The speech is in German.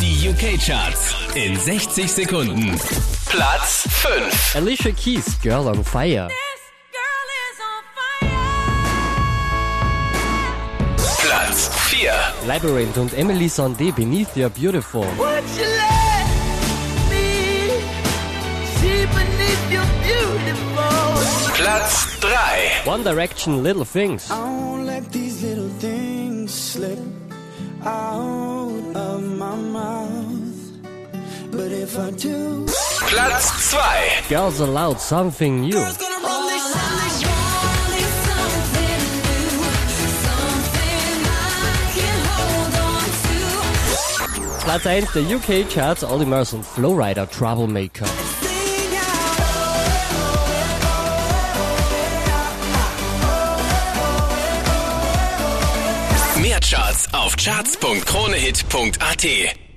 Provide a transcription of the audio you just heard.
Die UK-Charts in 60 Sekunden. Platz 5. Alicia Keys, Girl on Fire. Platz 4. Labyrinth und Emily Sandé, Beneath You're Beautiful. Would you let me see beneath your beautiful? Platz 3. One Direction, Little Things. I won't let these little things slip out of Platz 2. Girls Aloud, Something New. Platz 1 der UK Charts, Olly Murs und Flowrider, Troublemaker. Mehr Charts auf charts.kronehit.at.